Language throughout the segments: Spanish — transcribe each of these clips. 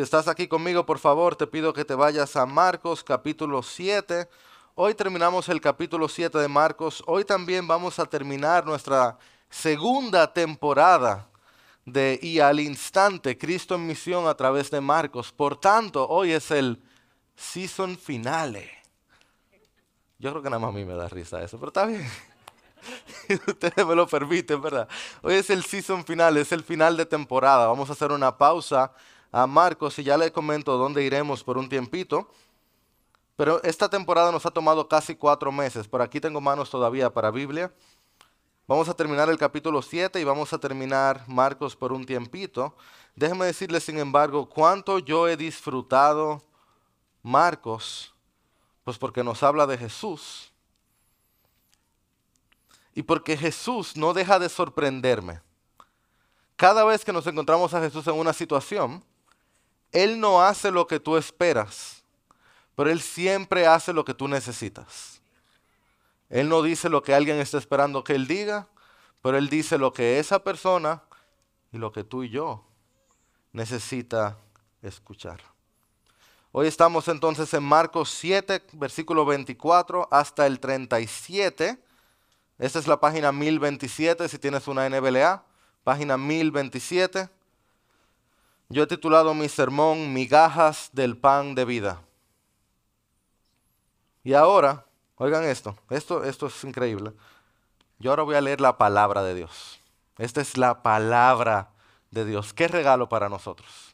Si estás aquí conmigo, por favor, te pido que te vayas a Marcos capítulo 7. Hoy terminamos el capítulo 7 de Marcos. Hoy también vamos a terminar nuestra segunda temporada de Y al instante, Cristo en misión a través de Marcos. Por tanto, hoy es el season finale. Yo creo que nada más a mí me da risa eso, pero está bien. Ustedes me lo permiten, ¿verdad? Hoy es el season final, es el final de temporada. Vamos a hacer una pausa a Marcos y ya les comento dónde iremos por un tiempito. Pero esta temporada nos ha tomado casi cuatro meses. Por aquí tengo manos todavía para Biblia. Vamos a terminar el capítulo 7 y vamos a terminar Marcos por un tiempito. Déjenme decirles, sin embargo, cuánto yo he disfrutado Marcos, pues porque nos habla de Jesús. Y porque Jesús no deja de sorprenderme. Cada vez que nos encontramos a Jesús en una situación, Él no hace lo que tú esperas, pero Él siempre hace lo que tú necesitas. Él no dice lo que alguien está esperando que Él diga, pero Él dice lo que esa persona y lo que tú y yo necesita escuchar. Hoy estamos entonces en Marcos 7, versículo 24 hasta el 37. Esta es la página 1027 si tienes una NBLA, página 1027. Yo he titulado mi sermón Migajas del pan de vida. Y ahora, oigan esto, esto, esto es increíble. Yo ahora voy a leer la palabra de Dios. Esta es la palabra de Dios. Qué regalo para nosotros.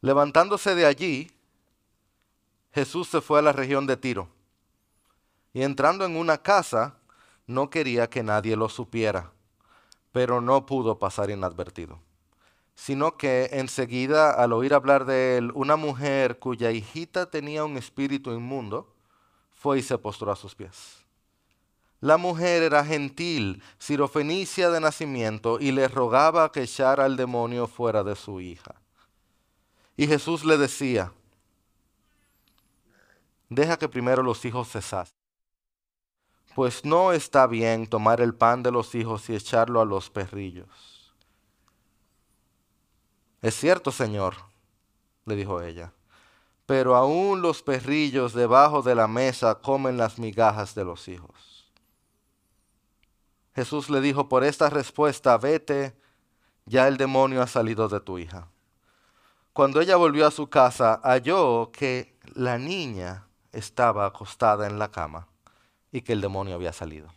Levantándose de allí, Jesús se fue a la región de Tiro. Y entrando en una casa, no quería que nadie lo supiera pero no pudo pasar inadvertido, sino que enseguida al oír hablar de él, una mujer cuya hijita tenía un espíritu inmundo, fue y se postró a sus pies. La mujer era gentil, sirofenicia de nacimiento, y le rogaba que echara al demonio fuera de su hija. Y Jesús le decía, deja que primero los hijos cesasen pues no está bien tomar el pan de los hijos y echarlo a los perrillos. Es cierto, Señor, le dijo ella, pero aún los perrillos debajo de la mesa comen las migajas de los hijos. Jesús le dijo, por esta respuesta, vete, ya el demonio ha salido de tu hija. Cuando ella volvió a su casa, halló que la niña estaba acostada en la cama y que el demonio había salido.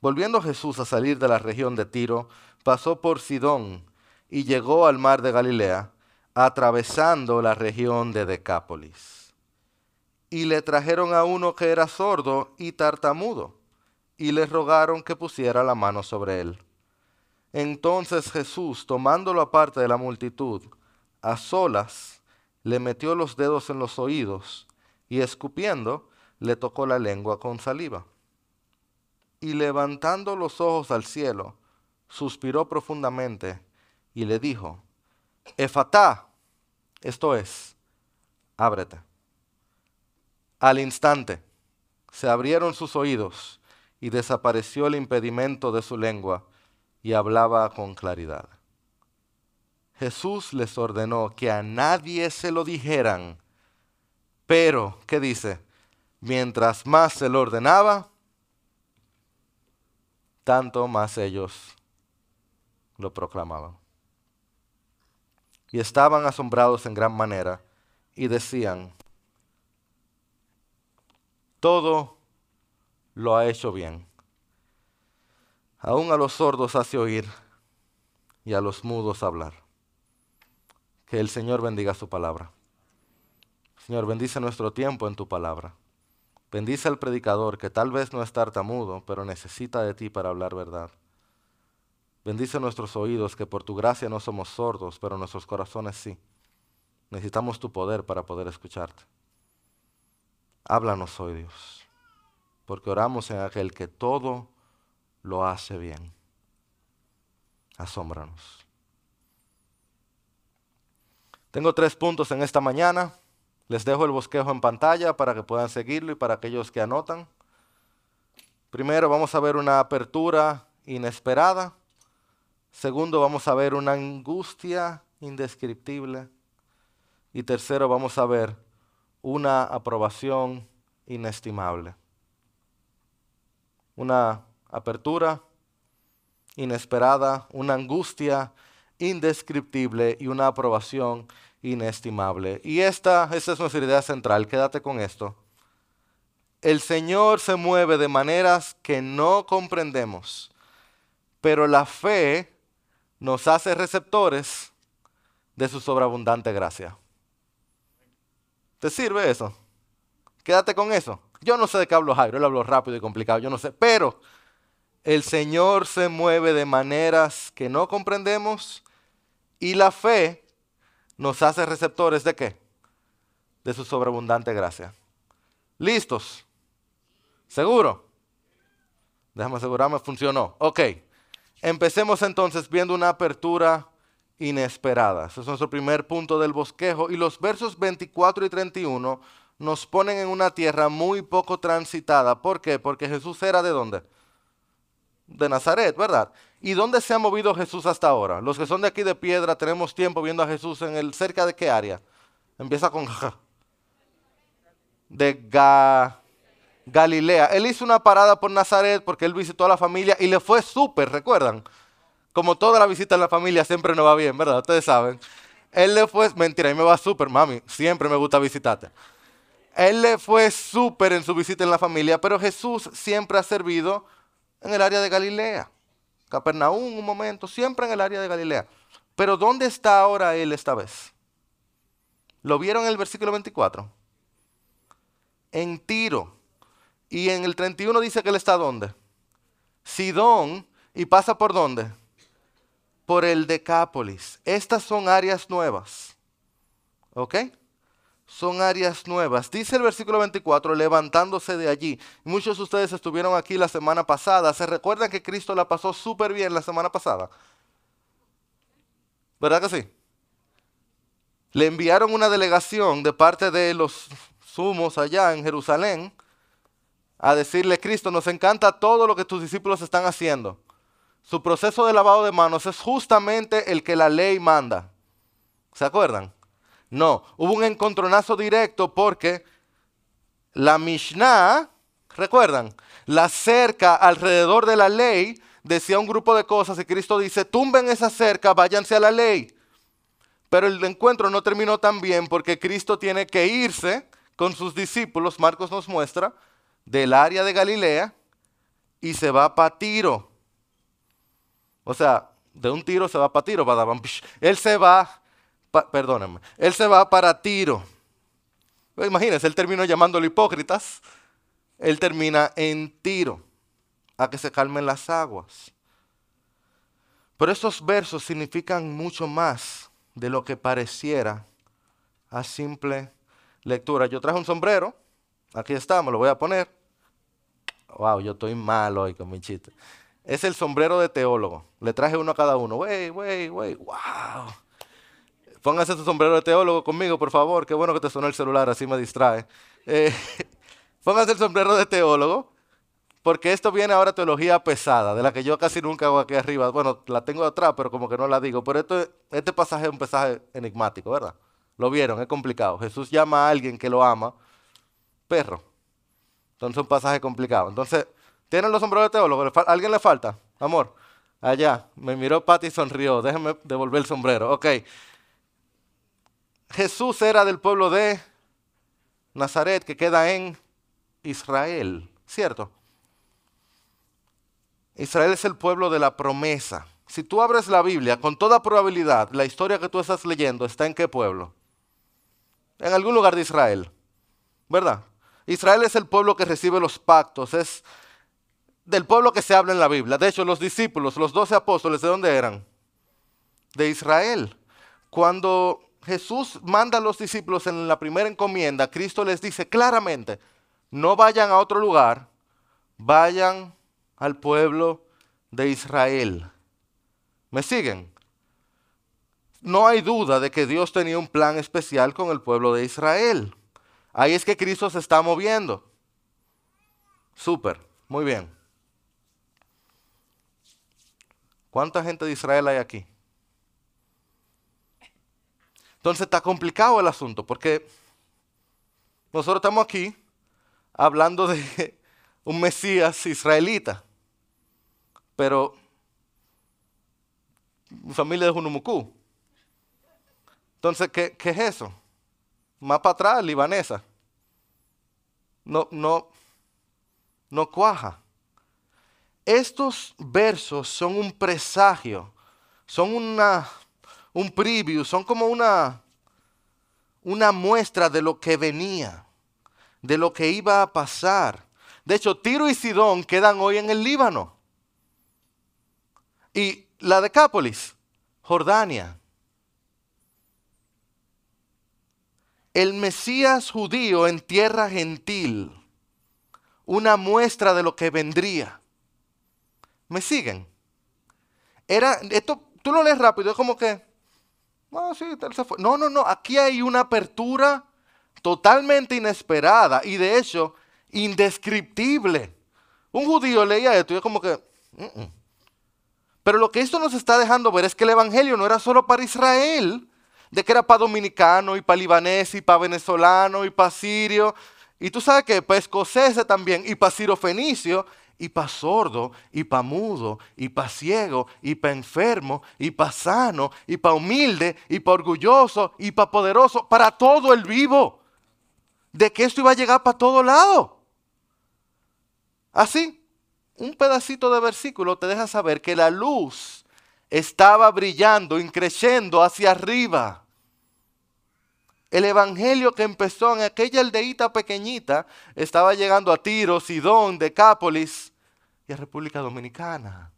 Volviendo Jesús a salir de la región de Tiro, pasó por Sidón y llegó al mar de Galilea, atravesando la región de Decápolis. Y le trajeron a uno que era sordo y tartamudo, y le rogaron que pusiera la mano sobre él. Entonces Jesús, tomándolo aparte de la multitud, a solas, le metió los dedos en los oídos, y escupiendo, le tocó la lengua con saliva. Y levantando los ojos al cielo, suspiró profundamente y le dijo, Efatá, esto es, ábrete. Al instante se abrieron sus oídos y desapareció el impedimento de su lengua y hablaba con claridad. Jesús les ordenó que a nadie se lo dijeran, pero, ¿qué dice? Mientras más se lo ordenaba, tanto más ellos lo proclamaban. Y estaban asombrados en gran manera y decían, todo lo ha hecho bien. Aún a los sordos hace oír y a los mudos hablar. Que el Señor bendiga su palabra. Señor, bendice nuestro tiempo en tu palabra. Bendice al predicador que tal vez no es tartamudo, pero necesita de ti para hablar verdad. Bendice nuestros oídos que por tu gracia no somos sordos, pero nuestros corazones sí. Necesitamos tu poder para poder escucharte. Háblanos hoy, Dios, porque oramos en aquel que todo lo hace bien. Asómbranos. Tengo tres puntos en esta mañana. Les dejo el bosquejo en pantalla para que puedan seguirlo y para aquellos que anotan. Primero vamos a ver una apertura inesperada. Segundo, vamos a ver una angustia indescriptible. Y tercero, vamos a ver una aprobación inestimable. Una apertura inesperada, una angustia indescriptible y una aprobación inestimable. Y esta, esta es nuestra idea central, quédate con esto. El Señor se mueve de maneras que no comprendemos, pero la fe nos hace receptores de su sobreabundante gracia. ¿Te sirve eso? Quédate con eso. Yo no sé de qué hablo Jairo, él hablo rápido y complicado, yo no sé, pero el Señor se mueve de maneras que no comprendemos y la fe nos hace receptores de qué? De su sobreabundante gracia. ¿Listos? ¿Seguro? Déjame asegurarme, funcionó. Ok. Empecemos entonces viendo una apertura inesperada. Ese es nuestro primer punto del bosquejo. Y los versos 24 y 31 nos ponen en una tierra muy poco transitada. ¿Por qué? Porque Jesús era de dónde? De Nazaret, ¿verdad? ¿Y dónde se ha movido Jesús hasta ahora? Los que son de aquí de piedra tenemos tiempo viendo a Jesús en el cerca de qué área? Empieza con de Galilea. Él hizo una parada por Nazaret porque él visitó a la familia y le fue súper, ¿recuerdan? Como toda la visita a la familia siempre no va bien, ¿verdad? Ustedes saben. Él le fue, mentira, a mí me va súper, mami, siempre me gusta visitarte. Él le fue súper en su visita en la familia, pero Jesús siempre ha servido en el área de Galilea. Capernaum un momento, siempre en el área de Galilea. Pero ¿dónde está ahora él esta vez? ¿Lo vieron en el versículo 24? En Tiro. Y en el 31 dice que él está ¿dónde? Sidón. ¿Y pasa por dónde? Por el Decápolis. Estas son áreas nuevas. ¿Ok? Son áreas nuevas. Dice el versículo 24, levantándose de allí. Muchos de ustedes estuvieron aquí la semana pasada. ¿Se recuerdan que Cristo la pasó súper bien la semana pasada? ¿Verdad que sí? Le enviaron una delegación de parte de los sumos allá en Jerusalén a decirle, Cristo, nos encanta todo lo que tus discípulos están haciendo. Su proceso de lavado de manos es justamente el que la ley manda. ¿Se acuerdan? No, hubo un encontronazo directo porque la Mishnah, ¿recuerdan? La cerca alrededor de la ley decía un grupo de cosas y Cristo dice, tumben esa cerca, váyanse a la ley. Pero el encuentro no terminó tan bien porque Cristo tiene que irse con sus discípulos, Marcos nos muestra, del área de Galilea y se va para Tiro. O sea, de un tiro se va para Tiro. Él se va, perdónenme, él se va para Tiro. Imagínense, él terminó llamándolo hipócritas. Él termina en Tiro, a que se calmen las aguas. Pero estos versos significan mucho más de lo que pareciera a simple lectura. Yo traje un sombrero, aquí está, me lo voy a poner. Wow, yo estoy mal hoy con mi chiste. Es el sombrero de teólogo. Le traje uno a cada uno. Wey, wey, wey, wow. Póngase su sombrero de teólogo conmigo, por favor. Qué bueno que te sonó el celular, así me distrae. Eh, póngase el sombrero de teólogo, porque esto viene ahora teología pesada, de la que yo casi nunca hago aquí arriba. Bueno, la tengo atrás, pero como que no la digo. Pero esto, este pasaje es un pasaje enigmático, ¿verdad? Lo vieron, es complicado. Jesús llama a alguien que lo ama perro. Entonces es un pasaje complicado. Entonces, ¿tienen los sombreros de teólogo? ¿Alguien le falta? Amor. Allá. Me miró Pati y sonrió. Déjenme devolver el sombrero. Ok. Jesús era del pueblo de Nazaret, que queda en Israel. ¿Cierto? Israel es el pueblo de la promesa. Si tú abres la Biblia, con toda probabilidad, la historia que tú estás leyendo está en qué pueblo? En algún lugar de Israel. ¿Verdad? Israel es el pueblo que recibe los pactos, es del pueblo que se habla en la Biblia. De hecho, los discípulos, los doce apóstoles, ¿de dónde eran? De Israel. Cuando Jesús manda a los discípulos en la primera encomienda, Cristo les dice claramente, no vayan a otro lugar, vayan al pueblo de Israel. ¿Me siguen? No hay duda de que Dios tenía un plan especial con el pueblo de Israel. Ahí es que Cristo se está moviendo. Súper, muy bien. ¿Cuánta gente de Israel hay aquí? Entonces está complicado el asunto porque nosotros estamos aquí hablando de un Mesías israelita, pero mi familia de Junumucú. Entonces, ¿qué, ¿qué, es eso? Más para atrás, libanesa. No, no, no cuaja. Estos versos son un presagio, son una, un preview, son como una, una muestra de lo que venía, de lo que iba a pasar. De hecho, Tiro y Sidón quedan hoy en el Líbano. Y la Decápolis, Jordania. El Mesías judío en tierra gentil, una muestra de lo que vendría. ¿Me siguen? Era, esto, tú lo lees rápido, es como que, no, sí, se fue. No, no, no, aquí hay una apertura totalmente inesperada y de hecho indescriptible. Un judío leía esto y es como que, mm, mm". Pero lo que esto nos está dejando ver es que el Evangelio no era solo para Israel, de que era para dominicano y para libanés y para venezolano y para sirio. Y tú sabes que para escocés también y para sirio fenicio y para sordo y para mudo y para ciego y para enfermo y para sano y para humilde y para orgulloso y para poderoso, para todo el vivo. De que esto iba a llegar para todo lado. Así un pedacito de versículo te deja saber que la luz estaba brillando, increciendo hacia arriba. El evangelio que empezó en aquella aldeíta pequeñita estaba llegando a Tiro, Sidón, Decápolis y a República Dominicana.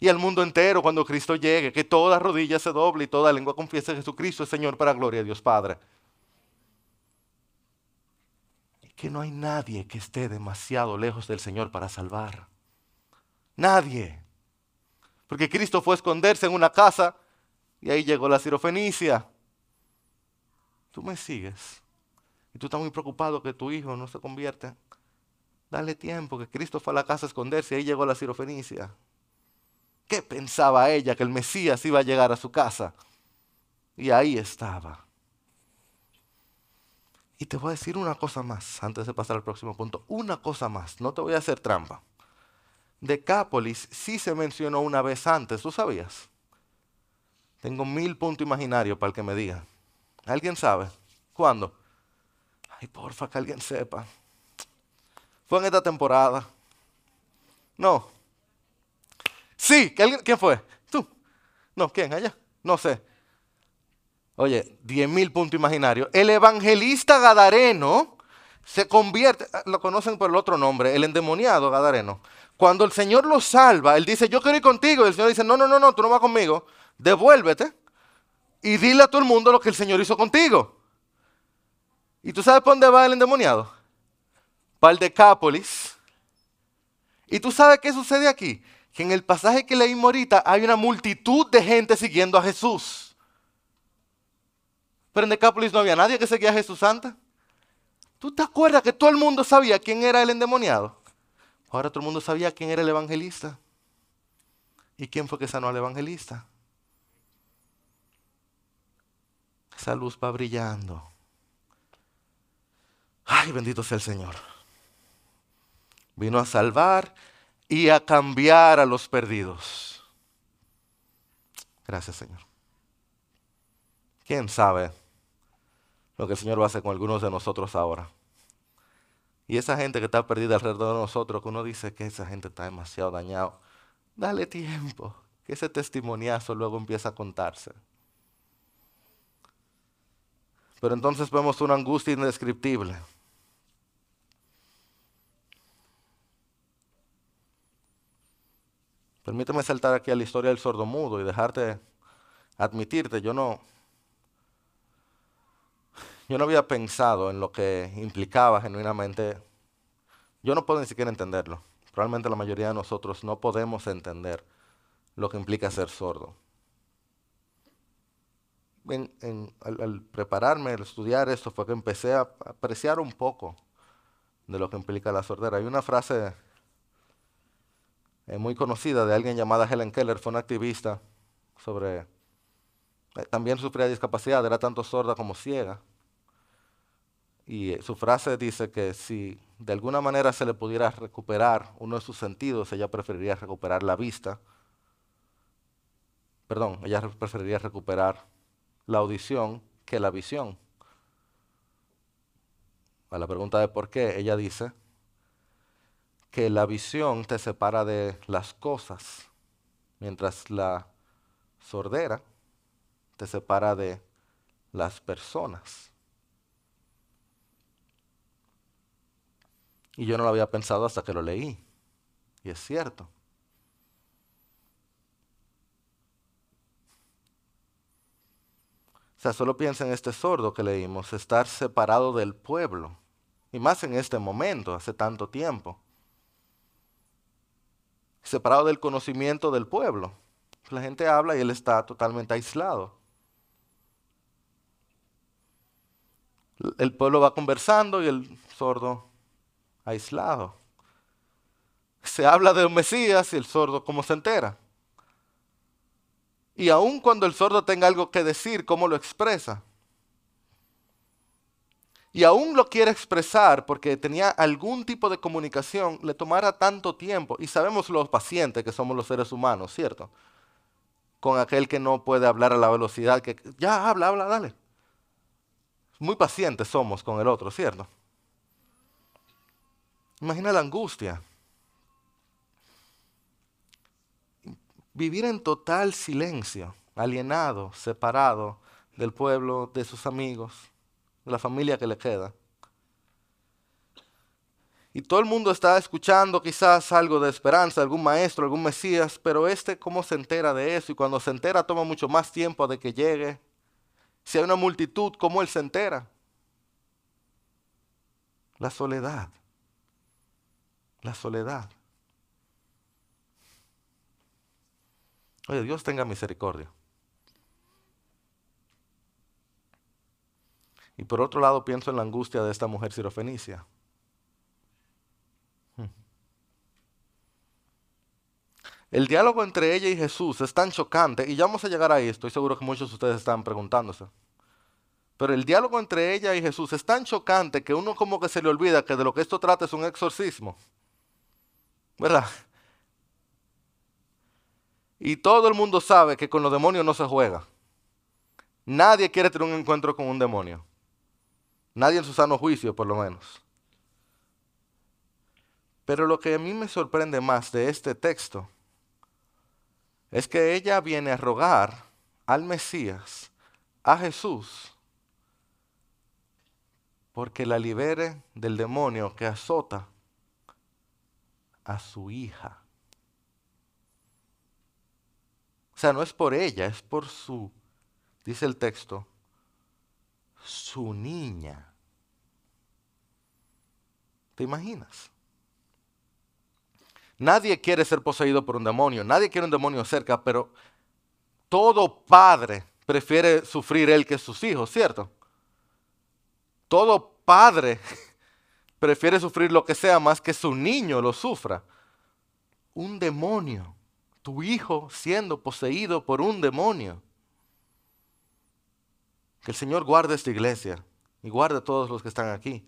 Y al mundo entero cuando Cristo llegue, que toda rodilla se doble y toda lengua confiese a Jesucristo es Señor para gloria de Dios Padre. Y que no hay nadie que esté demasiado lejos del Señor para salvar. Nadie. Porque Cristo fue a esconderse en una casa y ahí llegó la sirofenicia. Tú me sigues. Y tú estás muy preocupado que tu hijo no se convierta. Dale tiempo, que Cristo fue a la casa a esconderse y ahí llegó la sirofenicia. ¿Qué pensaba ella que el Mesías iba a llegar a su casa? Y ahí estaba. Y te voy a decir una cosa más antes de pasar al próximo punto. Una cosa más. No te voy a hacer trampa. Decápolis sí se mencionó una vez antes, ¿tú sabías? Tengo mil puntos imaginarios para el que me diga. ¿Alguien sabe? ¿Cuándo? Ay, porfa, que alguien sepa. ¿Fue en esta temporada? No. Sí, ¿quién fue? ¿Tú? No, ¿quién? ¿Allá? No sé. Oye, diez mil puntos imaginarios. El evangelista Gadareno se convierte, lo conocen por el otro nombre, el endemoniado Gadareno. Cuando el Señor lo salva, Él dice, yo quiero ir contigo. Y el Señor dice, no, no, no, no, tú no vas conmigo. Devuélvete y dile a todo el mundo lo que el Señor hizo contigo. ¿Y tú sabes por dónde va el endemoniado? Para el Decápolis. ¿Y tú sabes qué sucede aquí? Que en el pasaje que leímos ahorita hay una multitud de gente siguiendo a Jesús. Pero en Decápolis no había nadie que seguía a Jesús Santa. ¿Tú te acuerdas que todo el mundo sabía quién era el endemoniado? Ahora todo el mundo sabía quién era el evangelista. ¿Y quién fue que sanó al evangelista? Esa luz va brillando. Ay, bendito sea el Señor. Vino a salvar y a cambiar a los perdidos. Gracias, Señor. ¿Quién sabe lo que el Señor va a hacer con algunos de nosotros ahora? Y esa gente que está perdida alrededor de nosotros, que uno dice que esa gente está demasiado dañado, dale tiempo, que ese testimoniazo luego empieza a contarse. Pero entonces vemos una angustia indescriptible. Permíteme saltar aquí a la historia del sordomudo y dejarte admitirte, yo no, yo no había pensado en lo que implicaba genuinamente. Yo no puedo ni siquiera entenderlo. Probablemente la mayoría de nosotros no podemos entender lo que implica ser sordo. Al, prepararme, al estudiar esto, fue que empecé a apreciar un poco de lo que implica la sordera. Hay una frase eh, muy conocida de alguien llamada Helen Keller, fue una activista sobre... eh, también sufría discapacidad, era tanto sorda como ciega. Y eh, su frase dice que si de alguna manera se le pudiera recuperar uno de sus sentidos, ella preferiría recuperar la vista. Perdón, ella re- preferiría recuperar la audición que la visión. A la pregunta de por qué, ella dice que la visión te separa de las cosas, mientras la sordera te separa de las personas. Y yo no lo había pensado hasta que lo leí. Y es cierto. O sea, solo piensa en este sordo que leímos, estar separado del pueblo. Y más en este momento, hace tanto tiempo. Separado del conocimiento del pueblo. La gente habla y él está totalmente aislado. El pueblo va conversando y el sordo aislado. Se habla de un Mesías y el sordo, ¿cómo se entera? Y aun cuando el sordo tenga algo que decir, ¿cómo lo expresa? Y aún lo quiere expresar porque tenía algún tipo de comunicación, le tomará tanto tiempo. Y sabemos los pacientes que somos los seres humanos, ¿cierto? Con aquel que no puede hablar a la velocidad que... Ya, habla, habla, dale. Muy pacientes somos con el otro, ¿cierto? Imagina la angustia. Vivir en total silencio, alienado, separado del pueblo, de sus amigos, de la familia que le queda. Y todo el mundo está escuchando quizás algo de esperanza, algún maestro, algún Mesías, pero este cómo se entera de eso y cuando se entera toma mucho más tiempo de que llegue. Si hay una multitud, ¿cómo él se entera? La soledad. La soledad. Oye, Dios tenga misericordia. Y por otro lado pienso en la angustia de esta mujer sirofenicia. Hmm. El diálogo entre ella y Jesús es tan chocante, y ya vamos a llegar ahí, estoy seguro que muchos de ustedes están preguntándose. Pero el diálogo entre ella y Jesús es tan chocante que uno como que se le olvida que de lo que esto trata es un exorcismo. ¿Verdad? Y todo el mundo sabe que con los demonios no se juega. Nadie quiere tener un encuentro con un demonio. Nadie en su sano juicio, por lo menos. Pero lo que a mí me sorprende más de este texto es que ella viene a rogar al Mesías, a Jesús, porque la libere del demonio que azota a su hija. O sea, no es por ella, es por su, dice el texto, su niña. ¿Te imaginas? Nadie quiere ser poseído por un demonio, nadie quiere un demonio cerca, pero todo padre prefiere sufrir él que sus hijos, ¿cierto? Todo padre prefiere sufrir lo que sea más que su niño lo sufra. Un demonio, tu hijo siendo poseído por un demonio. Que el Señor guarde esta iglesia y guarde a todos los que están aquí.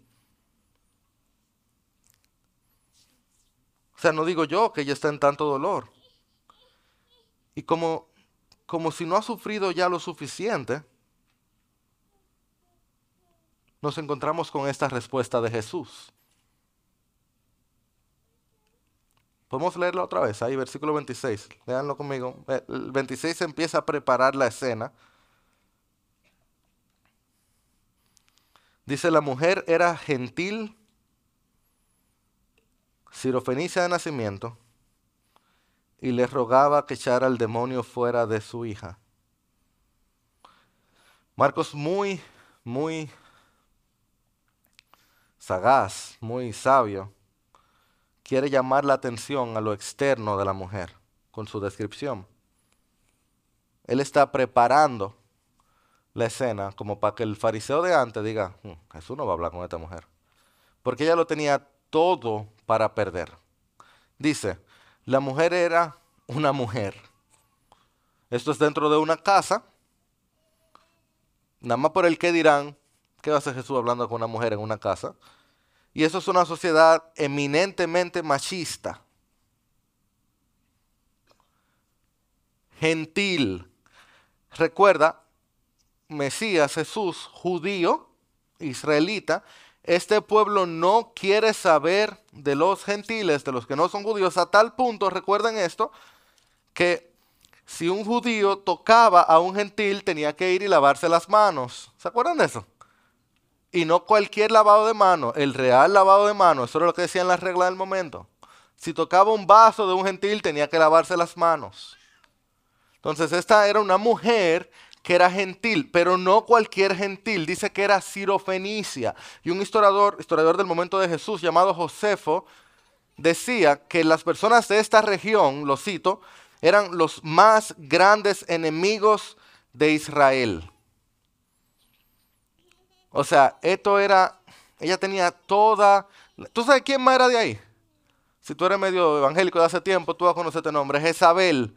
O sea, no digo yo que ella está en tanto dolor. Y como, como si no ha sufrido ya lo suficiente, nos encontramos con esta respuesta de Jesús. Podemos leerla otra vez, ahí versículo 26. Leanlo conmigo. El 26 empieza a preparar la escena. Dice, la mujer era gentil, sirofenicia de nacimiento, y le rogaba que echara al demonio fuera de su hija. Marcos muy, muy sagaz, muy sabio, quiere llamar la atención a lo externo de la mujer con su descripción. Él está preparando la escena como para que el fariseo de antes diga, "Mm, Jesús no va a hablar con esta mujer. Porque ella lo tenía todo para perder. Dice, La mujer era una mujer. Esto es dentro de una casa. Nada más por el que dirán, ¿qué va a hacer Jesús hablando con una mujer en una casa? Y eso es una sociedad eminentemente machista. Gentil. Recuerda, Mesías, Jesús, judío, israelita, este pueblo no quiere saber de los gentiles, de los que no son judíos, a tal punto, recuerden esto, que si un judío tocaba a un gentil tenía que ir y lavarse las manos. ¿Se acuerdan de eso? Y no cualquier lavado de mano, el real lavado de mano, eso era lo que decían las reglas del momento. Si tocaba un vaso de un gentil tenía que lavarse las manos. Entonces esta era una mujer que era gentil, pero no cualquier gentil, dice que era sirofenicia. Y un historiador, historiador del momento de Jesús llamado Josefo decía que las personas de esta región, lo cito, eran los más grandes enemigos de Israel. O sea, esto era, ella tenía toda... ¿Tú sabes quién más era de ahí? Si tú eres medio evangélico de hace tiempo, tú vas a conocer este nombre. Jezabel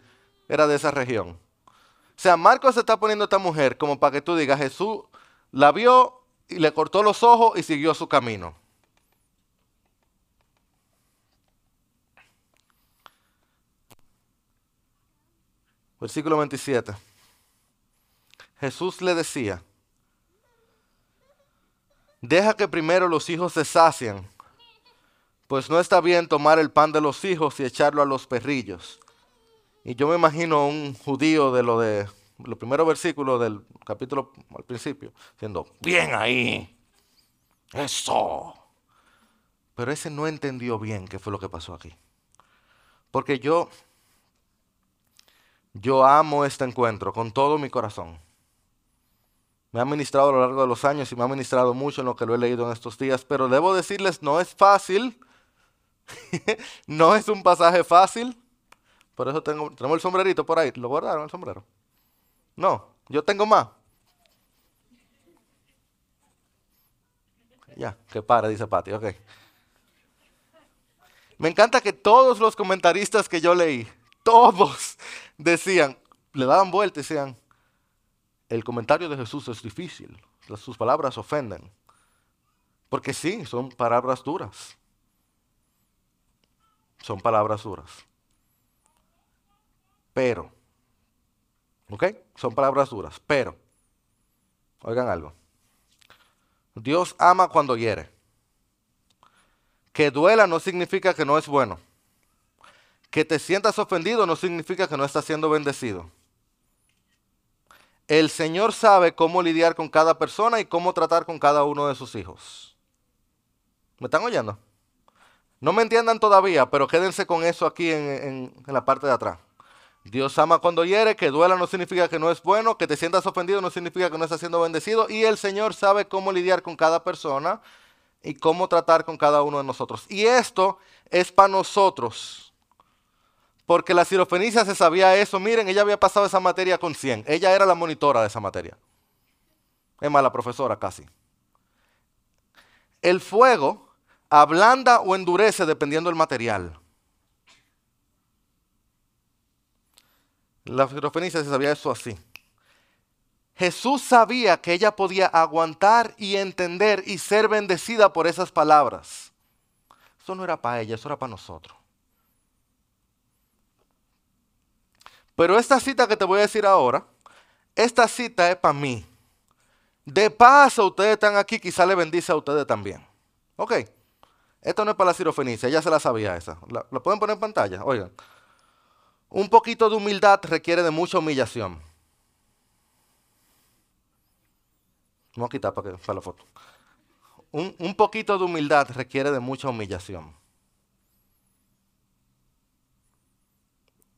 era de esa región. O sea, Marcos se está poniendo a esta mujer como para que tú digas, Jesús la vio y le cortó los ojos y siguió su camino. Versículo 27. Jesús le decía, deja que primero los hijos se sacien, pues no está bien tomar el pan de los hijos y echarlo a los perrillos. Y yo me imagino un judío de lo de los primeros versículos del capítulo al principio, diciendo, bien ahí, eso. Pero ese no entendió bien qué fue lo que pasó aquí. Porque yo, yo amo este encuentro con todo mi corazón. Me ha ministrado a lo largo de los años y me ha ministrado mucho en lo que lo he leído en estos días, pero debo decirles, no es fácil, no es un pasaje fácil. Por eso tengo, tenemos el sombrerito por ahí. ¿Lo guardaron el sombrero? No, yo tengo más. Ya, que para, dice Pati, ok. Me encanta que todos los comentaristas que yo leí, todos decían, le daban vuelta y decían, el comentario de Jesús es difícil, sus palabras ofenden. Porque sí, son palabras duras. Son palabras duras. Pero, ¿ok? Son palabras duras, pero, oigan algo. Dios ama cuando hiere. Que duela no significa que no es bueno. Que te sientas ofendido no significa que no estás siendo bendecido. El Señor sabe cómo lidiar con cada persona y cómo tratar con cada uno de sus hijos. ¿Me están oyendo? No me entiendan todavía, pero quédense con eso aquí en, la parte de atrás. Dios ama cuando hiere, que duela no significa que no es bueno, que te sientas ofendido no significa que no estás siendo bendecido y el Señor sabe cómo lidiar con cada persona y cómo tratar con cada uno de nosotros. Y esto es para nosotros, porque la sirofenicia se sabía eso. Miren, ella había pasado esa materia con 100, ella era la monitora de esa materia. Es más, la profesora casi. El fuego ablanda o endurece dependiendo del material. La sirofenicia se sabía eso así. Jesús sabía que ella podía aguantar y entender y ser bendecida por esas palabras. Eso no era para ella, eso era para nosotros. Pero esta cita que te voy a decir ahora, esta cita es para mí. De paso, ustedes están aquí, quizá le bendice a ustedes también. Ok. Esto no es para la sirofenicia, ella se la sabía esa. ¿La, ¿La pueden poner en pantalla? Oigan. Un poquito de humildad requiere de mucha humillación. Vamos a quitar para, que, para la foto. Un, un poquito de humildad requiere de mucha humillación.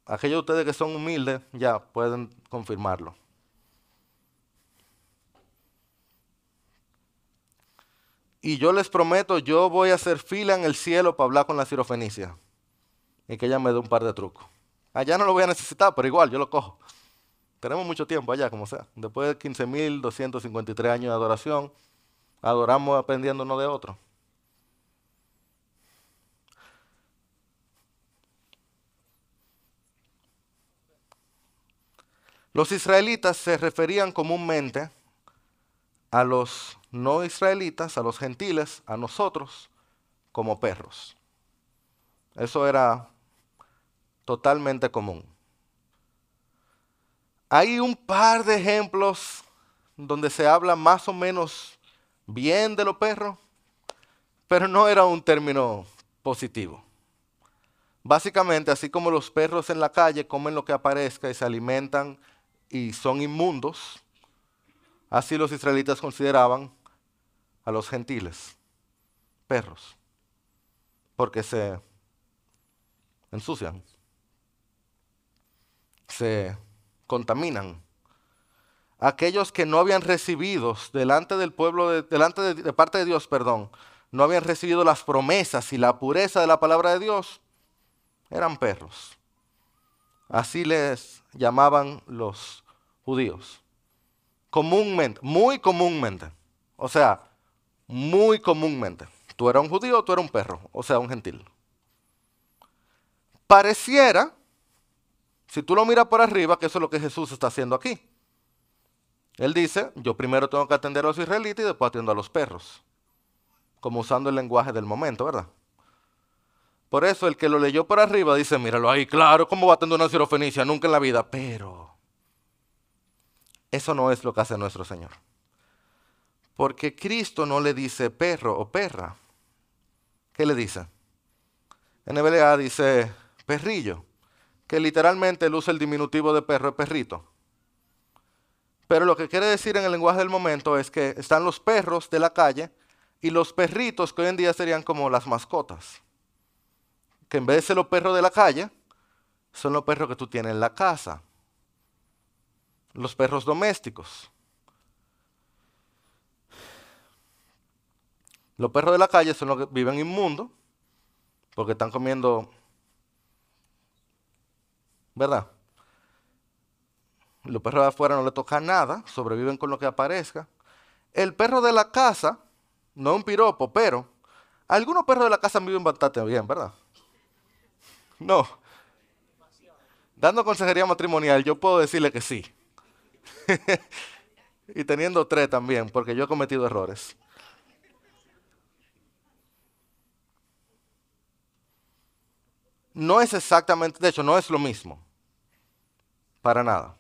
Aquellos de ustedes que son humildes ya pueden confirmarlo. Y yo les prometo, yo voy a hacer fila en el cielo para hablar con la cirofenicia. Y que ella me dé un par de trucos. Allá no lo voy a necesitar, pero igual yo lo cojo. Tenemos mucho tiempo allá, como sea. Después de 15.253 años de adoración, adoramos aprendiendo uno de otro. Los israelitas se referían comúnmente a los no israelitas, a los gentiles, a nosotros, como perros. Eso era totalmente común. Hay un par de ejemplos donde se habla más o menos bien de los perros, pero no era un término positivo. Básicamente, así como los perros en la calle comen lo que aparezca y se alimentan y son inmundos, así los israelitas consideraban a los gentiles perros, porque se ensucian, se contaminan. Aquellos que no habían recibido delante del pueblo, de, delante de, de parte de Dios, perdón, no habían recibido las promesas y la pureza de la palabra de Dios, eran perros. Así les llamaban los judíos. Comúnmente, muy comúnmente. O sea, muy comúnmente. Tú eras un judío, tú eras un perro, o sea, un gentil. Pareciera, si tú lo miras por arriba, que eso es lo que Jesús está haciendo aquí. Él dice, yo primero tengo que atender a los israelitas y después atiendo a los perros. Como usando el lenguaje del momento, ¿verdad? Por eso el que lo leyó por arriba dice, míralo ahí, claro, ¿cómo va a atender una cirofenicia? Nunca en la vida. Pero eso no es lo que hace nuestro Señor. Porque Cristo no le dice perro o perra. ¿Qué le dice? En Hebrea dice perrillo, que literalmente él usa el diminutivo de perro, es perrito. Pero lo que quiere decir en el lenguaje del momento es que están los perros de la calle y los perritos que hoy en día serían como las mascotas. Que en vez de ser los perros de la calle, son los perros que tú tienes en la casa. Los perros domésticos. Los perros de la calle son los que viven inmundos, porque están comiendo, ¿verdad? Los perros de afuera no le toca nada, sobreviven con lo que aparezca. El perro de la casa, no es un piropo, pero algunos perros de la casa viven bastante bien, ¿verdad? No. Dando consejería matrimonial, yo puedo decirle que sí. y teniendo tres también, porque yo he cometido errores. No es exactamente, de hecho, no es lo mismo. Para nada.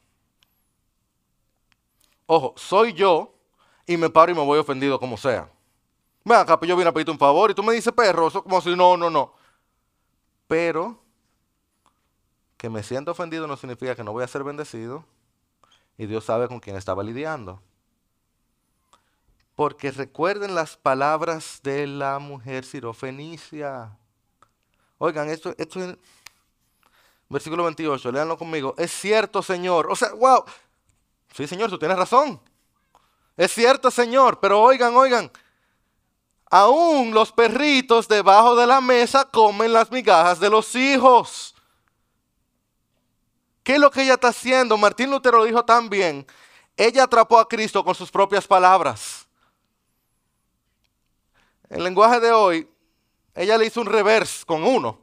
Ojo, soy yo y me paro y me voy ofendido como sea. Ven acá, pues yo vine a pedirte un favor y tú me dices perro, eso como si no, no, no. Pero que me sienta ofendido no significa que no voy a ser bendecido y Dios sabe con quién estaba lidiando. Porque recuerden las palabras de la mujer sirofenicia. Oigan, esto, esto es versículo 28, léanlo conmigo. Es cierto, Señor. O sea, wow, Sí, Señor, tú tienes razón. Es cierto, Señor, pero oigan, oigan. Aún los perritos debajo de la mesa comen las migajas de los hijos. ¿Qué es lo que ella está haciendo? Martín Lutero lo dijo tan bien. Ella atrapó a Cristo con sus propias palabras. El lenguaje de hoy, ella le hizo un reverse con uno.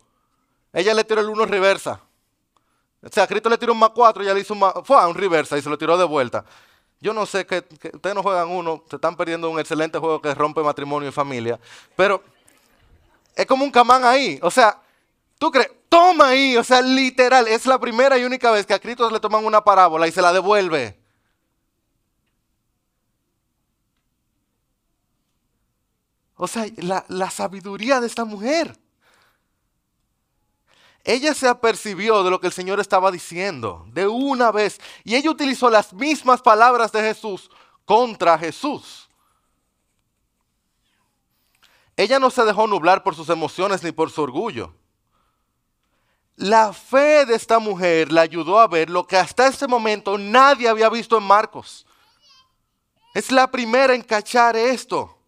Ella le tiró el uno reversa. O sea, Cristo le tiró un más cuatro ya le hizo un más, fue un reversa y se lo tiró de vuelta. Yo no sé que, ustedes no juegan uno, se están perdiendo un excelente juego que rompe matrimonio y familia, pero es como un camán ahí. O sea, tú crees, toma ahí, o sea, literal, es la primera y única vez que a Cristo le toman una parábola y se la devuelve. O sea, la, la sabiduría de esta mujer ella se apercibió de lo que el Señor estaba diciendo de una vez. Y ella utilizó las mismas palabras de Jesús contra Jesús. Ella no se dejó nublar por sus emociones ni por su orgullo. La fe de esta mujer le ayudó a ver lo que hasta ese momento nadie había visto en Marcos. Es la primera en cachar esto.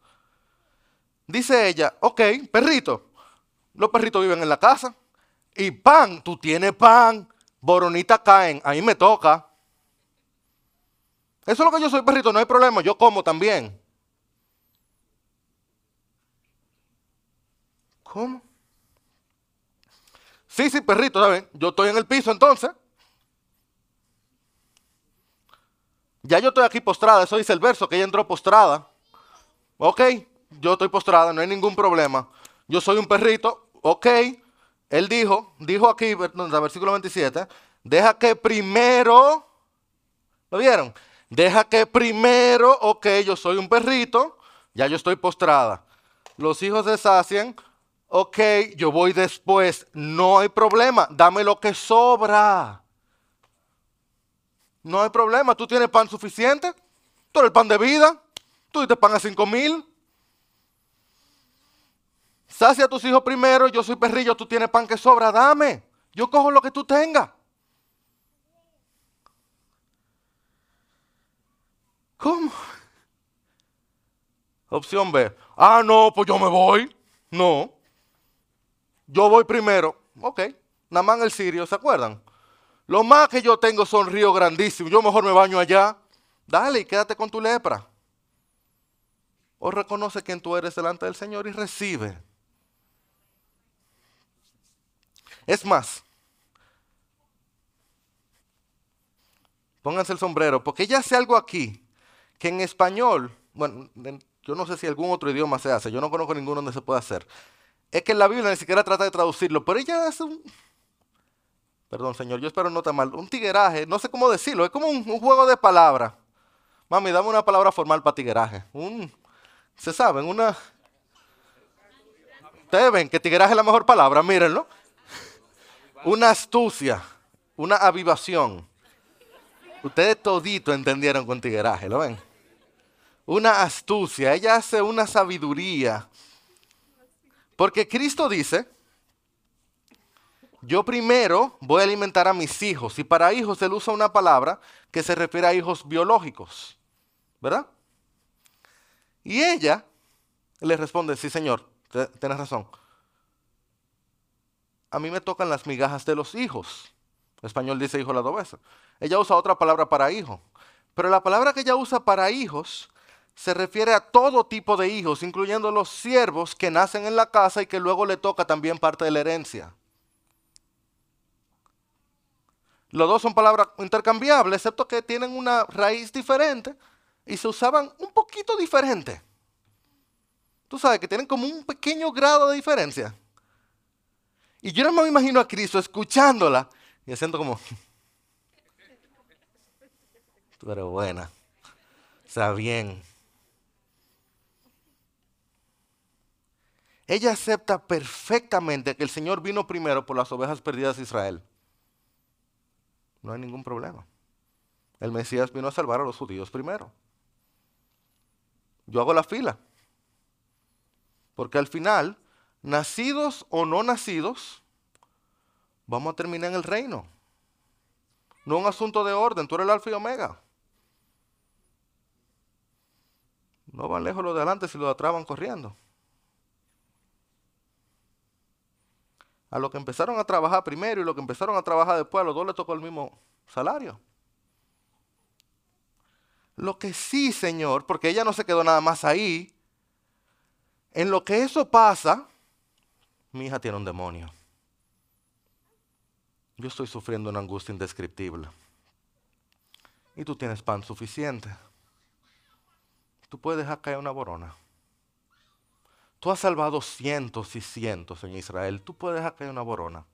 Dice ella, ok, perrito. Los perritos viven en la casa. Y pan, tú tienes pan, boronita caen, ahí me toca. Eso es lo que yo soy, perrito, no hay problema, yo como también. ¿Cómo? Sí, sí, perrito, ¿sabes? Yo estoy en el piso entonces. Ya yo estoy aquí postrada, eso dice el verso, que ella entró postrada. Ok, yo estoy postrada, no hay ningún problema. Yo soy un perrito, ok. Él dijo, dijo aquí, versículo 27, deja que primero, ¿lo vieron? Deja que primero, ok, yo soy un perrito, ya yo estoy postrada. Los hijos se sacian, ok, yo voy después, no hay problema, dame lo que sobra. No hay problema, tú tienes pan suficiente, tú eres el pan de vida, tú te pan a cinco mil. Sacia a tus hijos primero, yo soy perrillo, tú tienes pan que sobra, dame. Yo cojo lo que tú tengas. ¿Cómo? Opción B. Ah, no, pues yo me voy. No. Yo voy primero. Ok. Namán el sirio, ¿se acuerdan? Lo más que yo tengo son ríos grandísimos. Yo mejor me baño allá. Dale y quédate con tu lepra. O reconoce quién tú eres delante del Señor y recibe. Es más, pónganse el sombrero, porque ya hace algo aquí que en español, bueno, yo no sé si algún otro idioma se hace, yo no conozco ninguno donde se pueda hacer. Es que en la Biblia ni siquiera trata de traducirlo, pero ella hace un, perdón señor, yo espero no te mal, un tigueraje, no sé cómo decirlo, es como un, juego de palabras. Mami, dame una palabra formal para tigueraje. Un, se saben, una... Ustedes ven que tigueraje es la mejor palabra, mírenlo. Una astucia, una avivación. Ustedes todito entendieron con tigueraje, ¿lo ven? Una astucia, ella hace una sabiduría. Porque Cristo dice, yo primero voy a alimentar a mis hijos. Y para hijos él usa una palabra que se refiere a hijos biológicos. ¿Verdad? Y ella le responde, sí señor, tienes razón. A mí me tocan las migajas de los hijos. En español dice hijo la dos Ella usa otra palabra para hijo. Pero la palabra que ella usa para hijos se refiere a todo tipo de hijos, incluyendo los siervos que nacen en la casa y que luego le toca también parte de la herencia. Los dos son palabras intercambiables, excepto que tienen una raíz diferente y se usaban un poquito diferente. Tú sabes que tienen como un pequeño grado de diferencia. Y yo no me imagino a Cristo escuchándola y haciendo como, tú eres buena, está bien. Ella acepta perfectamente que el Señor vino primero por las ovejas perdidas de Israel. No hay ningún problema. El Mesías vino a salvar a los judíos primero. Yo hago la fila. Porque al final, nacidos o no nacidos, vamos a terminar en el reino. No un asunto de orden, tú eres el alfa y omega. No van lejos los de adelante si los van corriendo. A los que empezaron a trabajar primero y los que empezaron a trabajar después, a los dos les tocó el mismo salario. Lo que sí, Señor, porque ella no se quedó nada más ahí, en lo que eso pasa, mi hija tiene un demonio. Yo estoy sufriendo una angustia indescriptible. Y tú tienes pan suficiente. Tú puedes dejar caer una borona. Tú has salvado cientos y cientos en Israel. Tú puedes dejar caer una borona.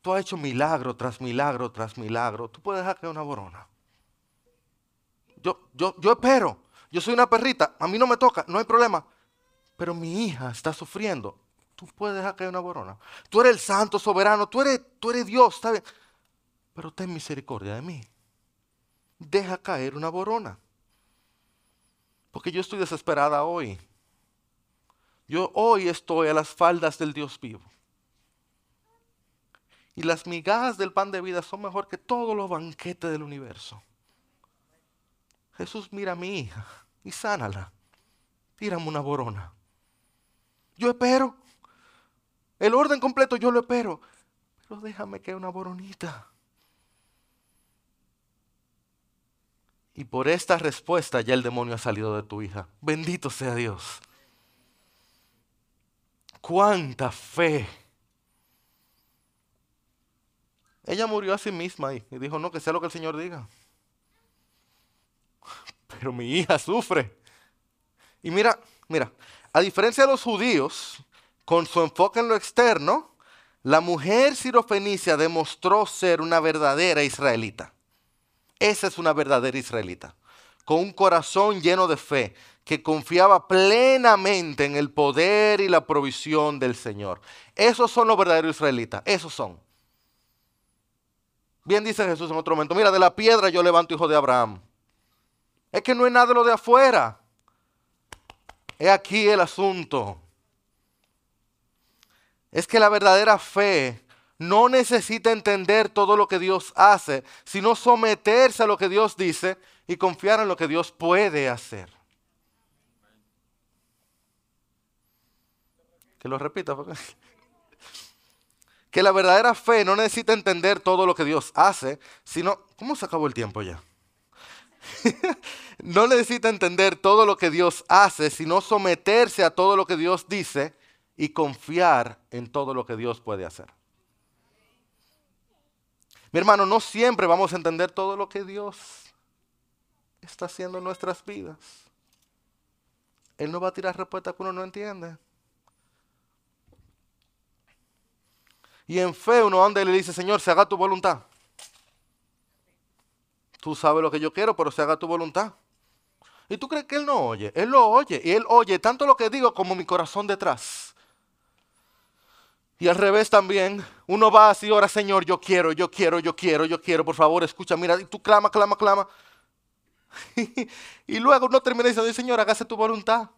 Tú has hecho milagro tras milagro tras milagro. Tú puedes dejar caer una borona. Yo, yo, yo espero. Yo soy una perrita. A mí no me toca. No hay problema. Pero mi hija está sufriendo tú puedes dejar caer una borona. Tú eres el santo soberano, tú eres, tú eres Dios, está bien. Pero ten misericordia de mí. Deja caer una borona. Porque yo estoy desesperada hoy. Yo hoy estoy a las faldas del Dios vivo. Y las migajas del pan de vida son mejor que todos los banquetes del universo. Jesús mira a mi hija y sánala. Tírame una borona. Yo espero. El orden completo yo lo espero. Pero déjame que una boronita. Y por esta respuesta ya el demonio ha salido de tu hija. Bendito sea Dios. Cuánta fe. Ella murió a sí misma y dijo, no, que sea lo que el Señor diga. pero mi hija sufre. Y mira, mira, a diferencia de los judíos, con su enfoque en lo externo, la mujer sirofenicia demostró ser una verdadera israelita. Esa es una verdadera israelita, con un corazón lleno de fe, que confiaba plenamente en el poder y la provisión del Señor. Esos son los verdaderos israelitas, esos son. Bien dice Jesús en otro momento, mira, de la piedra yo levanto hijo de Abraham. Es que no es nada de lo de afuera. Es aquí el asunto. Es que la verdadera fe no necesita entender todo lo que Dios hace, sino someterse a lo que Dios dice y confiar en lo que Dios puede hacer. Que lo repita. Que la verdadera fe no necesita entender todo lo que Dios hace, sino... ¿Cómo se acabó el tiempo ya? no necesita entender todo lo que Dios hace, sino someterse a todo lo que Dios dice y confiar en todo lo que Dios puede hacer. Mi hermano, no siempre vamos a entender todo lo que Dios está haciendo en nuestras vidas. Él no va a tirar respuesta que uno no entiende. Y en fe uno anda y le dice, Señor, se haga tu voluntad. Tú sabes lo que yo quiero, pero se haga tu voluntad. ¿Y tú crees que Él no oye? Él lo oye. Y Él oye tanto lo que digo como mi corazón detrás. Y al revés también, uno va así, ahora Señor, yo quiero, yo quiero, yo quiero, yo quiero, por favor, escucha, mira, y tú clama, clama, clama. y luego uno termina diciendo, Señor, hágase tu voluntad.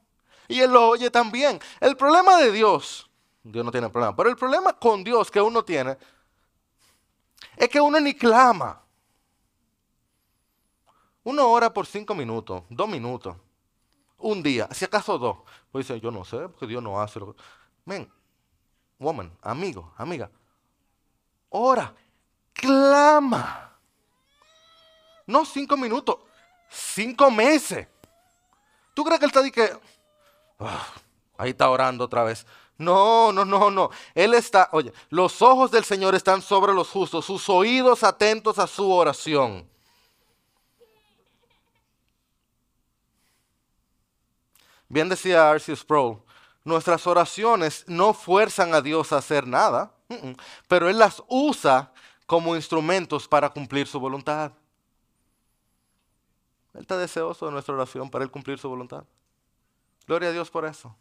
Y Él lo oye también. El problema de Dios, Dios no tiene problema, pero el problema con Dios que uno tiene es que uno ni clama. Uno ora por cinco minutos, dos minutos, un día, si acaso dos. Pues dice, yo no sé, porque Dios no hace lo. Men, woman, amigo, amiga, ora, clama. No cinco minutos, cinco meses. ¿Tú crees que él está que ah, ahí está orando otra vez? No, no, no, no. Él está, oye, los ojos del Señor están sobre los justos, sus oídos atentos a su oración. Bien decía Arceus Sproul, Nuestras oraciones no fuerzan a Dios a hacer nada, pero Él las usa como instrumentos para cumplir su voluntad. Él está deseoso de nuestra oración para Él cumplir su voluntad. Gloria a Dios por eso.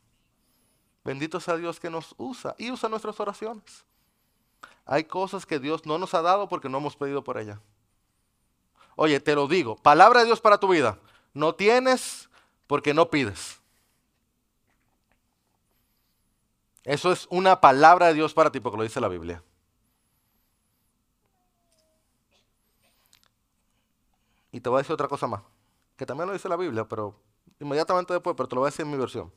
Bendito sea Dios que nos usa y usa nuestras oraciones. Hay cosas que Dios no nos ha dado porque no hemos pedido por ella. Oye, te lo digo, palabra de Dios para tu vida. No tienes porque no pides. Eso es una palabra de Dios para ti, porque lo dice la Biblia. Y te voy a decir otra cosa más, que también lo dice la Biblia, pero inmediatamente después, pero te lo voy a decir en mi versión.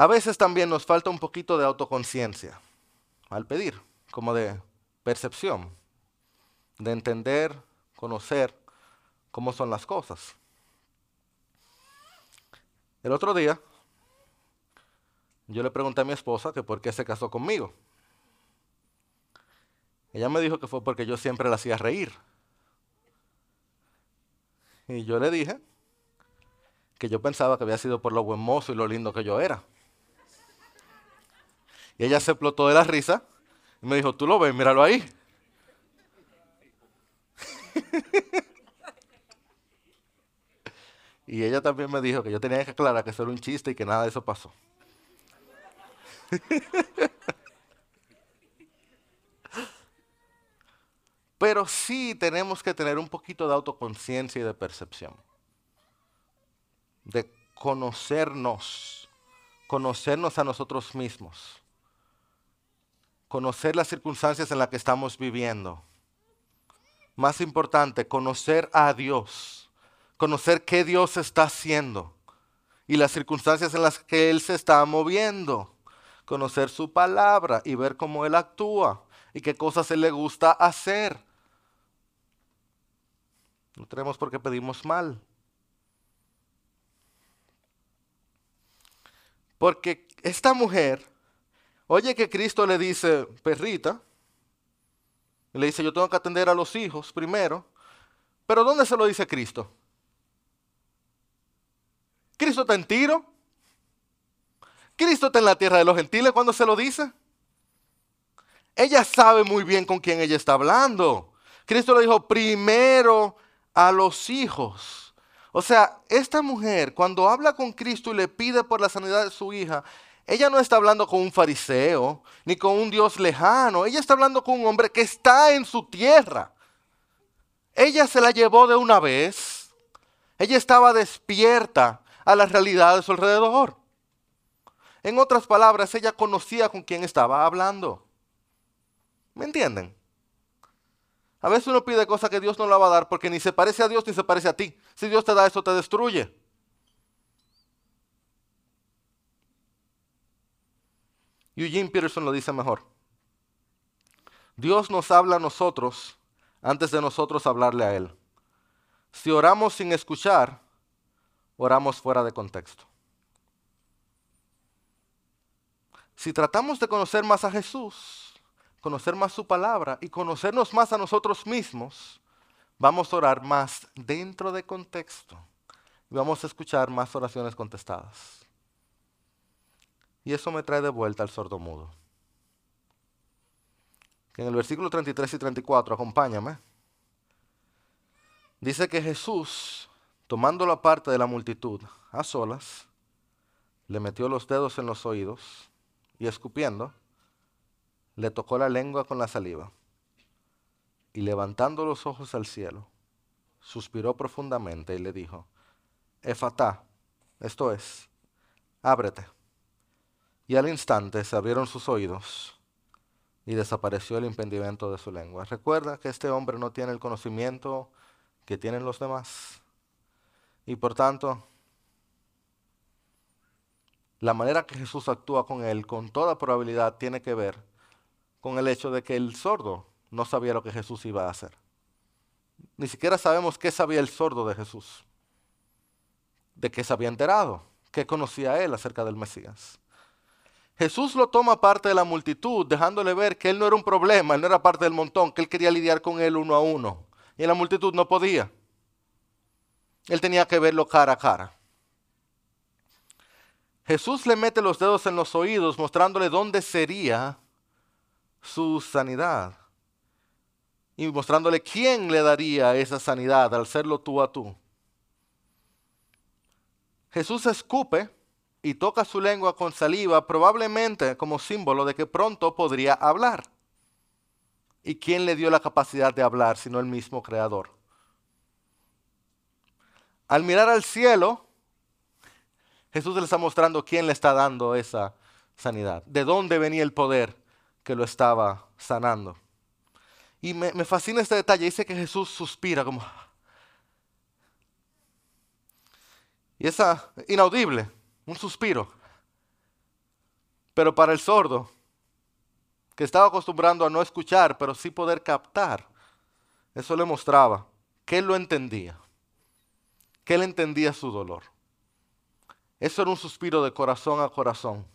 A veces también nos falta un poquito de autoconciencia al pedir, como de percepción, de entender, conocer cómo son las cosas. El otro día yo le pregunté a mi esposa que por qué se casó conmigo. Ella me dijo que fue porque yo siempre la hacía reír. Y yo le dije que yo pensaba que había sido por lo buen mozo y lo lindo que yo era. Y ella se explotó de la risa y me dijo, tú lo ves, míralo ahí. y ella también me dijo que yo tenía que aclarar que eso era un chiste y que nada de eso pasó. Pero sí tenemos que tener un poquito de autoconciencia y de percepción. De conocernos, conocernos a nosotros mismos, conocer las circunstancias en las que estamos viviendo. Más importante, conocer a Dios, conocer qué Dios está haciendo y las circunstancias en las que Él se está moviendo conocer su palabra y ver cómo Él actúa y qué cosas Él le gusta hacer. No tenemos por qué pedimos mal. Porque esta mujer oye que Cristo le dice, perrita, le dice, yo tengo que atender a los hijos primero, Pero ¿dónde se lo dice Cristo? Cristo está en Tiro. Cristo está en la tierra de los gentiles cuando se lo dice. Ella sabe muy bien con quién ella está hablando. Cristo le dijo primero a los hijos. O sea, esta mujer cuando habla con Cristo y le pide por la sanidad de su hija, ella no está hablando con un fariseo ni con un Dios lejano. Ella está hablando con un hombre que está en su tierra. Ella se la llevó de una vez. Ella estaba despierta a la realidad de su alrededor. En otras palabras, ella conocía con quién estaba hablando. ¿Me entienden? A veces uno pide cosas que Dios no la va a dar porque ni se parece a Dios ni se parece a ti. Si Dios te da eso, te destruye. Eugene Peterson lo dice mejor. Dios nos habla a nosotros antes de nosotros hablarle a Él. Si oramos sin escuchar, oramos fuera de contexto. Si tratamos de conocer más a Jesús, conocer más su palabra y conocernos más a nosotros mismos, vamos a orar más dentro de contexto y vamos a escuchar más oraciones contestadas. Y eso me trae de vuelta al sordo mudo. en el versículo 33 y 34, acompáñame, dice que Jesús tomando la parte de la multitud a solas, le metió los dedos en los oídos y escupiendo, le tocó la lengua con la saliva y levantando los ojos al cielo, suspiró profundamente y le dijo, Efatá, esto es, ábrete. Y al instante se abrieron sus oídos y desapareció el impedimento de su lengua. Recuerda que este hombre no tiene el conocimiento que tienen los demás. Y por tanto, la manera que Jesús actúa con él, con toda probabilidad, tiene que ver con el hecho de que el sordo no sabía lo que Jesús iba a hacer. Ni siquiera sabemos qué sabía el sordo de Jesús, de qué se había enterado, qué conocía él acerca del Mesías. Jesús lo toma parte de la multitud, dejándole ver que él no era un problema, él no era parte del montón, que él quería lidiar con él uno a uno. Y en la multitud no podía. Él tenía que verlo cara a cara. Jesús le mete los dedos en los oídos mostrándole dónde sería su sanidad. Y mostrándole quién le daría esa sanidad al serlo tú a tú. Jesús escupe y toca su lengua con saliva, probablemente como símbolo de que pronto podría hablar. ¿Y quién le dio la capacidad de hablar sino el mismo Creador? Al mirar al cielo, Jesús le está mostrando quién le está dando esa sanidad, de dónde venía el poder que lo estaba sanando. Y me, fascina este detalle, dice que Jesús suspira como... Y es inaudible, un suspiro. Pero para el sordo, que estaba acostumbrando a no escuchar, pero sí poder captar, eso le mostraba que él lo entendía que él entendía su dolor. Eso era un suspiro de corazón a corazón.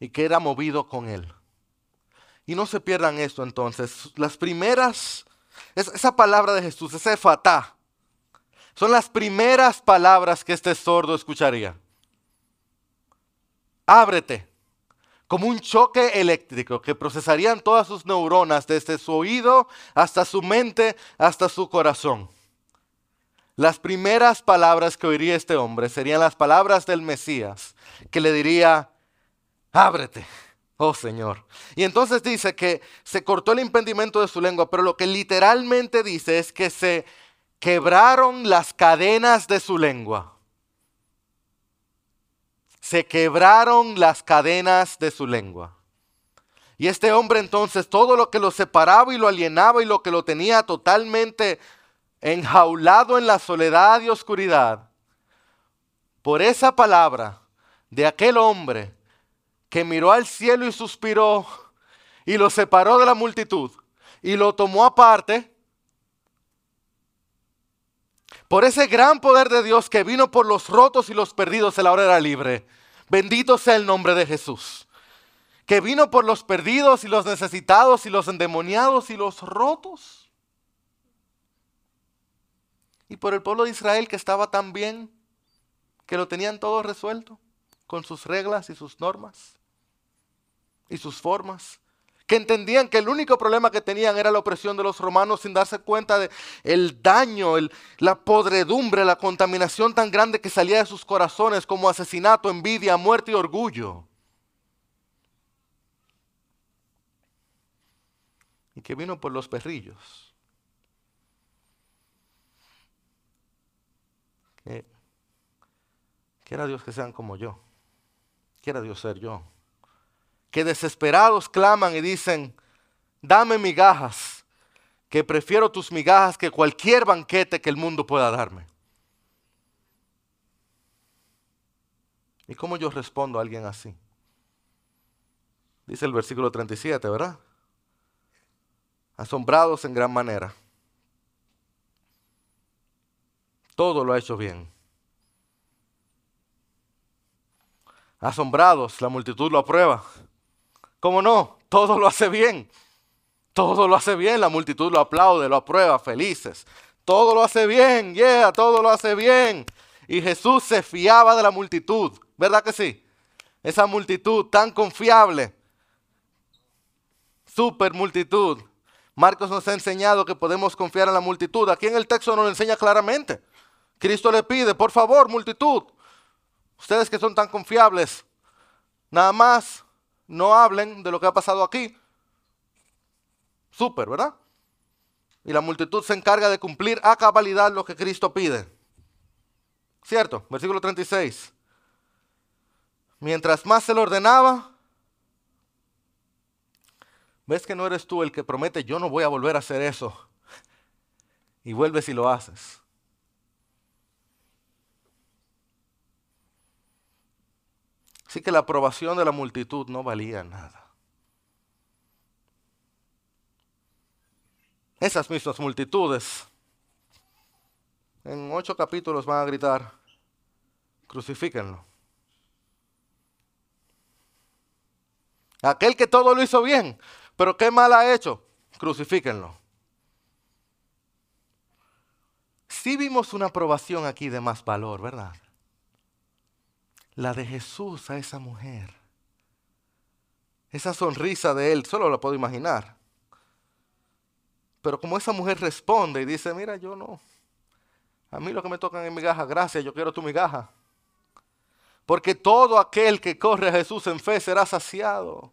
Y que era movido con él. Y no se pierdan esto entonces. Las primeras, esa palabra de Jesús, ese fatá, son las primeras palabras que este sordo escucharía. Ábrete, como un choque eléctrico que procesarían todas sus neuronas desde su oído hasta su mente, hasta su corazón. Las primeras palabras que oiría este hombre serían las palabras del Mesías, que le diría, ábrete, oh Señor. Y entonces dice que se cortó el impedimento de su lengua, pero lo que literalmente dice es que se quebraron las cadenas de su lengua. Se quebraron las cadenas de su lengua. Y este hombre entonces todo lo que lo separaba y lo alienaba y lo que lo tenía totalmente enjaulado en la soledad y oscuridad, por esa palabra de aquel hombre que miró al cielo y suspiró y lo separó de la multitud y lo tomó aparte, por ese gran poder de Dios que vino por los rotos y los perdidos, el ahora era libre. Bendito sea el nombre de Jesús. Que vino por los perdidos y los necesitados y los endemoniados y los rotos y por el pueblo de Israel que estaba tan bien, que lo tenían todo resuelto, con sus reglas y sus normas y sus formas, que entendían que el único problema que tenían era la opresión de los romanos sin darse cuenta de el daño, la podredumbre, la contaminación tan grande que salía de sus corazones como asesinato, envidia, muerte y orgullo. Y que vino por los perrillos. Que, quiera Dios que sean como yo. Quiera Dios ser yo que desesperados claman y dicen, dame migajas, que prefiero tus migajas que cualquier banquete que el mundo pueda darme. ¿Y cómo yo respondo a alguien así? Dice el versículo 37, ¿verdad? Asombrados en gran manera. Todo lo ha hecho bien. Asombrados, la multitud lo aprueba. ¿Cómo no? Todo lo hace bien. Todo lo hace bien. La multitud lo aplaude, lo aprueba, felices. Todo lo hace bien, yeah, todo lo hace bien. Y Jesús se fiaba de la multitud, ¿verdad que sí? Esa multitud tan confiable. Super multitud. Marcos nos ha enseñado que podemos confiar en la multitud. Aquí en el texto nos lo enseña claramente. Cristo le pide, por favor, multitud, ustedes que son tan confiables, nada más no hablen de lo que ha pasado aquí. Súper, ¿verdad? Y la multitud se encarga de cumplir a cabalidad lo que Cristo pide. ¿Cierto? Versículo 36. Mientras más se le ordenaba, ves que no eres tú el que promete, yo no voy a volver a hacer eso. Y vuelves y lo haces. Así que la aprobación de la multitud no valía nada. Esas mismas multitudes en ocho capítulos van a gritar, crucifíquenlo. Aquel que todo lo hizo bien, pero qué mal ha hecho, crucifíquenlo. Sí vimos una aprobación aquí de más valor, ¿verdad? La de Jesús a esa mujer. Esa sonrisa de él, solo la puedo imaginar. Pero como esa mujer responde y dice, mira, yo no. A mí lo que me tocan es migaja, gracias, yo quiero tu migaja. Porque todo aquel que corre a Jesús en fe será saciado.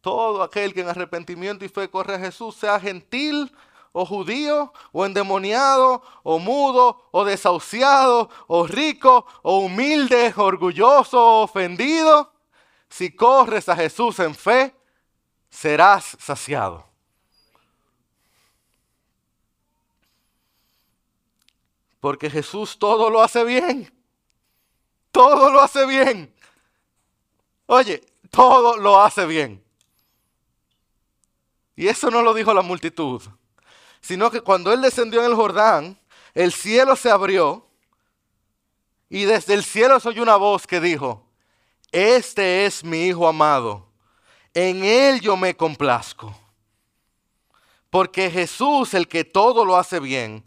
Todo aquel que en arrepentimiento y fe corre a Jesús, sea gentil o judío, o endemoniado, o mudo, o desahuciado, o rico, o humilde, orgulloso, o ofendido, si corres a Jesús en fe, serás saciado. Porque Jesús todo lo hace bien. Todo lo hace bien. Oye, todo lo hace bien. Y eso no lo dijo la multitud sino que cuando él descendió en el Jordán, el cielo se abrió y desde el cielo se oyó una voz que dijo, este es mi Hijo amado, en él yo me complazco. Porque Jesús, el que todo lo hace bien,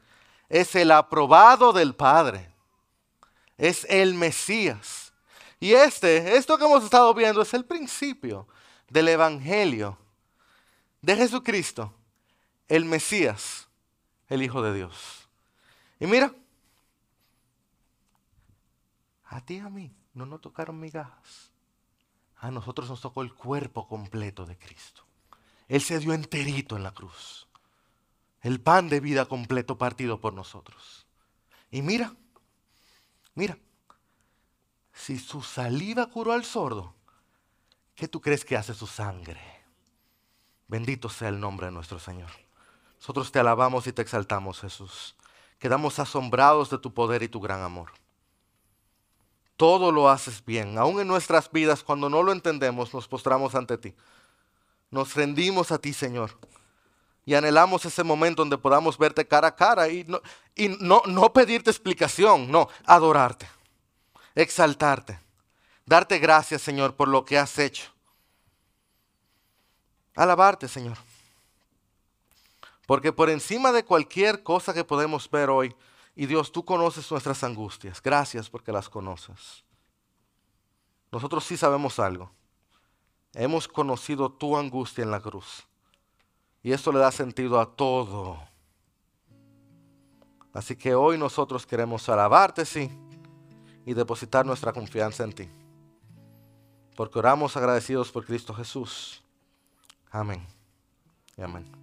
es el aprobado del Padre, es el Mesías. Y este, esto que hemos estado viendo, es el principio del Evangelio de Jesucristo el Mesías, el Hijo de Dios. Y mira, a ti y a mí no nos tocaron migajas. A nosotros nos tocó el cuerpo completo de Cristo. Él se dio enterito en la cruz. El pan de vida completo partido por nosotros. Y mira, mira, si su saliva curó al sordo, ¿qué tú crees que hace su sangre? Bendito sea el nombre de nuestro Señor. Nosotros te alabamos y te exaltamos, Jesús. Quedamos asombrados de tu poder y tu gran amor. Todo lo haces bien. Aún en nuestras vidas, cuando no lo entendemos, nos postramos ante ti. Nos rendimos a ti, Señor. Y anhelamos ese momento donde podamos verte cara a cara y no, no pedirte explicación, no, adorarte, exaltarte, darte gracias, Señor, por lo que has hecho. Alabarte, Señor Porque por encima de cualquier cosa que podemos ver hoy, y Dios, tú conoces nuestras angustias. Gracias porque las conoces. Nosotros sí sabemos algo. Hemos conocido tu angustia en la cruz. Y esto le da sentido a todo. Así que hoy nosotros queremos alabarte, sí, y depositar nuestra confianza en ti. Porque oramos agradecidos por Cristo Jesús. Amén. Y amén.